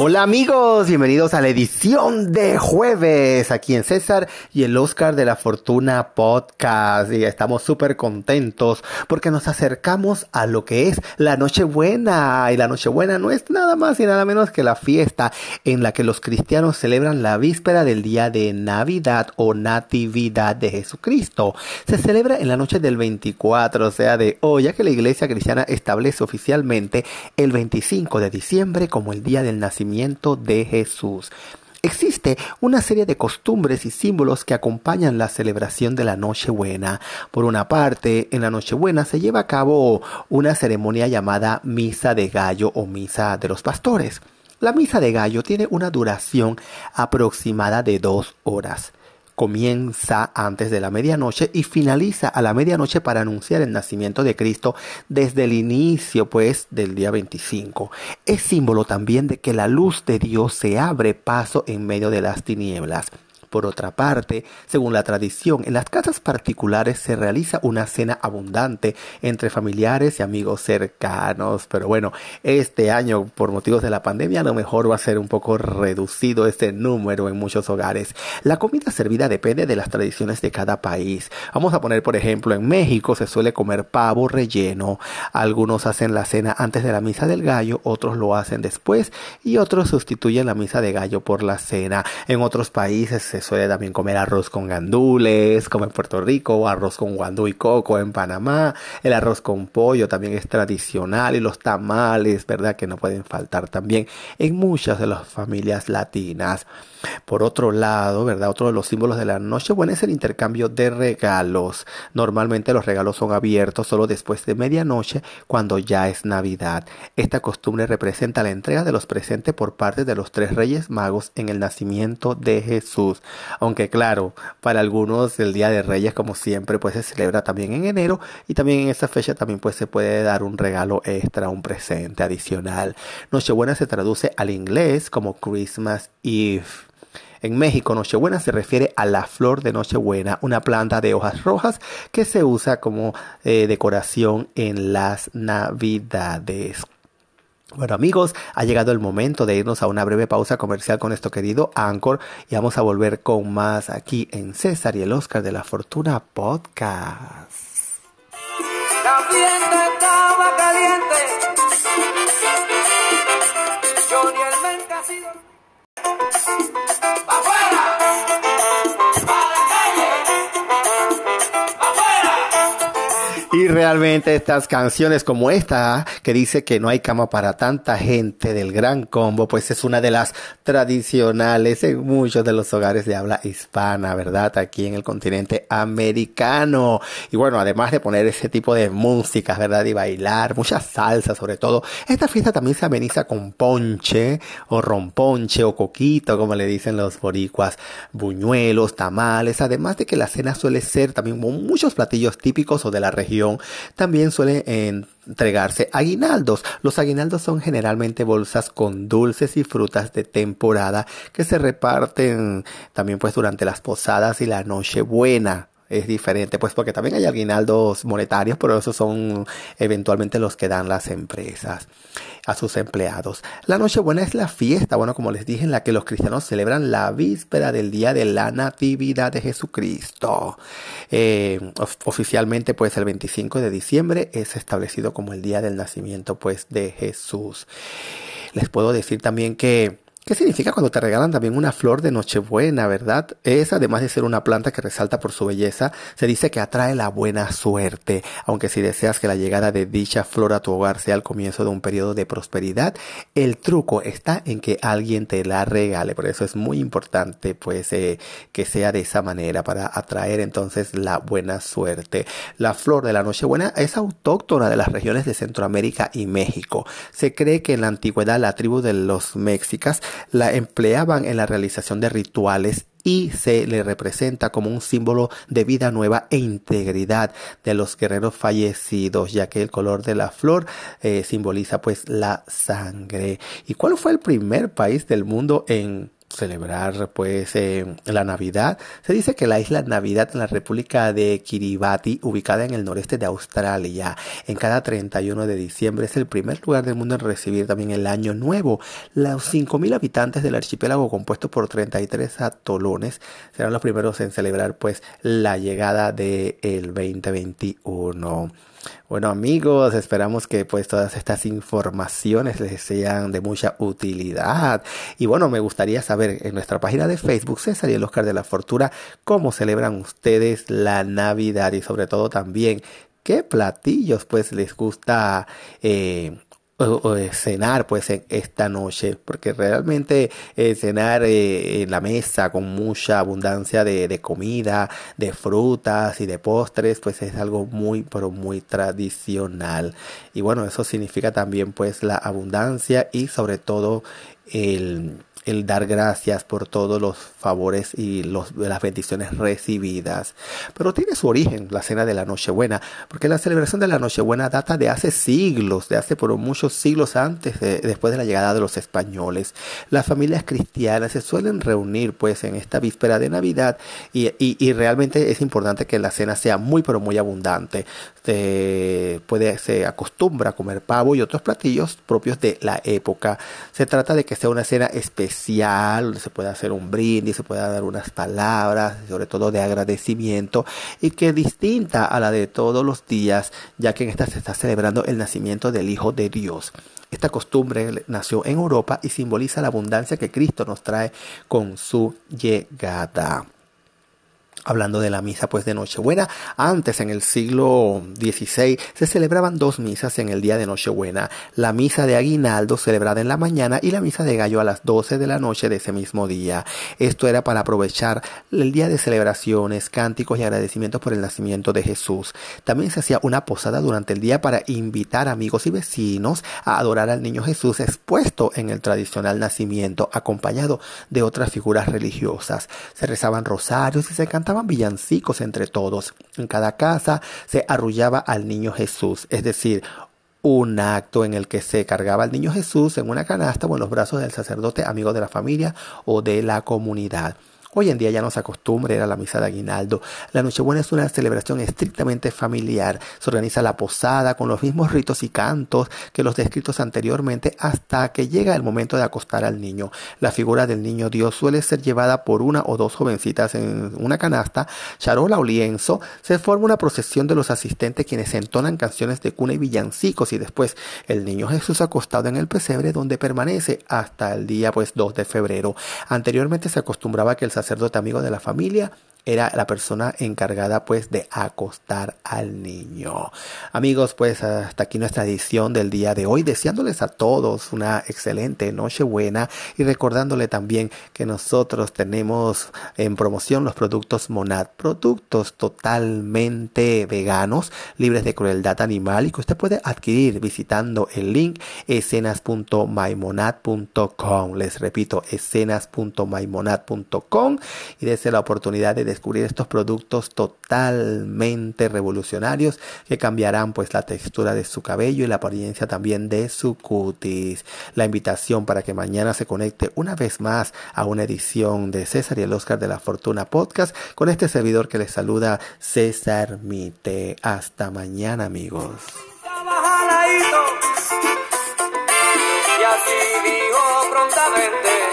Hola amigos, bienvenidos a la edición de jueves aquí en César y el Oscar de la Fortuna Podcast. Y estamos súper contentos porque nos acercamos a lo que es la Nochebuena. Y la Nochebuena no es nada más y nada menos que la fiesta en la que los cristianos celebran la víspera del día de Navidad o Natividad de Jesucristo. Se celebra en la noche del 24, o sea, de hoy, ya que la iglesia cristiana establece oficialmente el 25 de diciembre como el día del nacimiento de Jesús. Existe una serie de costumbres y símbolos que acompañan la celebración de la Nochebuena. Por una parte, en la Nochebuena se lleva a cabo una ceremonia llamada Misa de Gallo o Misa de los Pastores. La Misa de Gallo tiene una duración aproximada de dos horas comienza antes de la medianoche y finaliza a la medianoche para anunciar el nacimiento de Cristo desde el inicio pues del día 25. Es símbolo también de que la luz de Dios se abre paso en medio de las tinieblas. Por otra parte, según la tradición, en las casas particulares se realiza una cena abundante entre familiares y amigos cercanos. Pero bueno, este año, por motivos de la pandemia, a lo mejor va a ser un poco reducido este número en muchos hogares. La comida servida depende de las tradiciones de cada país. Vamos a poner, por ejemplo, en México se suele comer pavo relleno. Algunos hacen la cena antes de la misa del gallo, otros lo hacen después y otros sustituyen la misa de gallo por la cena. En otros países se suele también comer arroz con gandules, como en Puerto Rico, arroz con guandú y coco en Panamá. El arroz con pollo también es tradicional y los tamales, ¿verdad? Que no pueden faltar también en muchas de las familias latinas. Por otro lado, ¿verdad? Otro de los símbolos de la Nochebuena es el intercambio de regalos. Normalmente los regalos son abiertos solo después de medianoche, cuando ya es Navidad. Esta costumbre representa la entrega de los presentes por parte de los tres reyes magos en el nacimiento de Jesús. Aunque claro, para algunos el Día de Reyes, como siempre, pues se celebra también en enero y también en esa fecha también pues se puede dar un regalo extra, un presente adicional. Nochebuena se traduce al inglés como Christmas Eve. En México, Nochebuena se refiere a la flor de Nochebuena, una planta de hojas rojas que se usa como eh, decoración en las Navidades. Bueno amigos, ha llegado el momento de irnos a una breve pausa comercial con nuestro querido Anchor y vamos a volver con más aquí en César y el Oscar de la Fortuna Podcast. Realmente estas canciones como esta, que dice que no hay cama para tanta gente del gran combo, pues es una de las tradicionales en muchos de los hogares de habla hispana, ¿verdad? Aquí en el continente americano. Y bueno, además de poner ese tipo de música, ¿verdad? Y bailar, mucha salsa sobre todo. Esta fiesta también se ameniza con ponche, o romponche, o coquito, como le dicen los boricuas, buñuelos, tamales, además de que la cena suele ser también muchos platillos típicos o de la región también suele entregarse aguinaldos. Los aguinaldos son generalmente bolsas con dulces y frutas de temporada que se reparten también pues durante las posadas y la noche buena es diferente, pues porque también hay aguinaldos monetarios, pero esos son eventualmente los que dan las empresas a sus empleados. La Nochebuena es la fiesta, bueno, como les dije, en la que los cristianos celebran la víspera del día de la Natividad de Jesucristo. Eh, oficialmente, pues el 25 de diciembre es establecido como el día del nacimiento, pues, de Jesús. Les puedo decir también que ¿Qué significa cuando te regalan también una flor de Nochebuena, verdad? Es, además de ser una planta que resalta por su belleza, se dice que atrae la buena suerte, aunque si deseas que la llegada de dicha flor a tu hogar sea el comienzo de un periodo de prosperidad, el truco está en que alguien te la regale, por eso es muy importante pues eh, que sea de esa manera para atraer entonces la buena suerte. La flor de la Nochebuena es autóctona de las regiones de Centroamérica y México. Se cree que en la antigüedad la tribu de los mexicas la empleaban en la realización de rituales y se le representa como un símbolo de vida nueva e integridad de los guerreros fallecidos, ya que el color de la flor eh, simboliza pues la sangre. ¿Y cuál fue el primer país del mundo en celebrar pues eh, la Navidad. Se dice que la isla Navidad en la República de Kiribati, ubicada en el noreste de Australia, en cada 31 de diciembre es el primer lugar del mundo en recibir también el Año Nuevo. Los 5.000 habitantes del archipiélago compuesto por 33 atolones serán los primeros en celebrar pues la llegada del 2021. Bueno amigos, esperamos que pues todas estas informaciones les sean de mucha utilidad. Y bueno, me gustaría saber en nuestra página de Facebook, César y el Oscar de la Fortuna, cómo celebran ustedes la Navidad y sobre todo también qué platillos pues les gusta eh, o, cenar pues en esta noche porque realmente eh, cenar eh, en la mesa con mucha abundancia de, de, comida de frutas y de postres pues es algo muy pero muy tradicional. Y bueno eso significa también pues la abundancia y sobre todo el el dar gracias por todos los favores y las bendiciones recibidas. Pero tiene su origen la cena de la Nochebuena, porque la celebración de la Nochebuena data de hace siglos, de hace por muchos siglos antes, de, después de la llegada de los españoles. Las familias cristianas se suelen reunir pues en esta víspera de Navidad y, realmente es importante que la cena sea muy pero muy abundante. Se se acostumbra a comer pavo y otros platillos propios de la época. Se trata de que sea una cena especial se puede hacer un brindis, se puede dar unas palabras, sobre todo de agradecimiento, y que es distinta a la de todos los días, ya que en esta se está celebrando el nacimiento del Hijo de Dios. Esta costumbre nació en Europa y simboliza la abundancia que Cristo nos trae con su llegada hablando de la misa pues de Nochebuena. Antes, en el siglo XVI, se celebraban dos misas en el día de Nochebuena. La misa de Aguinaldo celebrada en la mañana y la misa de Gallo a las 12 de la noche de ese mismo día. Esto era para aprovechar el día de celebraciones, cánticos y agradecimientos por el nacimiento de Jesús. También se hacía una posada durante el día para invitar amigos y vecinos a adorar al niño Jesús expuesto en el tradicional nacimiento, acompañado de otras figuras religiosas. Se rezaban rosarios y se cantaban villancicos entre todos. En cada casa se arrullaba al niño Jesús, es decir, un acto en el que se cargaba al niño Jesús en una canasta o en los brazos del sacerdote amigo de la familia o de la comunidad. Hoy en día ya no se acostumbra a la misa de aguinaldo. La Nochebuena es una celebración estrictamente familiar. Se organiza la posada con los mismos ritos y cantos que los descritos anteriormente hasta que llega el momento de acostar al niño. La figura del niño Dios suele ser llevada por una o dos jovencitas en una canasta, charola o lienzo. Se forma una procesión de los asistentes quienes entonan canciones de cuna y villancicos y después el niño Jesús acostado en el pesebre donde permanece hasta el día pues 2 de febrero. Anteriormente se acostumbraba que el sacerdote amigo de la familia era la persona encargada pues de acostar al niño. Amigos, pues hasta aquí nuestra edición del día de hoy, deseándoles a todos una excelente noche buena y recordándole también que nosotros tenemos en promoción los productos Monad, productos totalmente veganos, libres de crueldad animal y que usted puede adquirir visitando el link escenas.mymonad.com. Les repito, escenas.mymonad.com y desde la oportunidad de descubrir estos productos totalmente revolucionarios que cambiarán pues la textura de su cabello y la apariencia también de su cutis. La invitación para que mañana se conecte una vez más a una edición de César y el Oscar de la Fortuna Podcast con este servidor que les saluda César Mite. Hasta mañana amigos. Y así dijo prontamente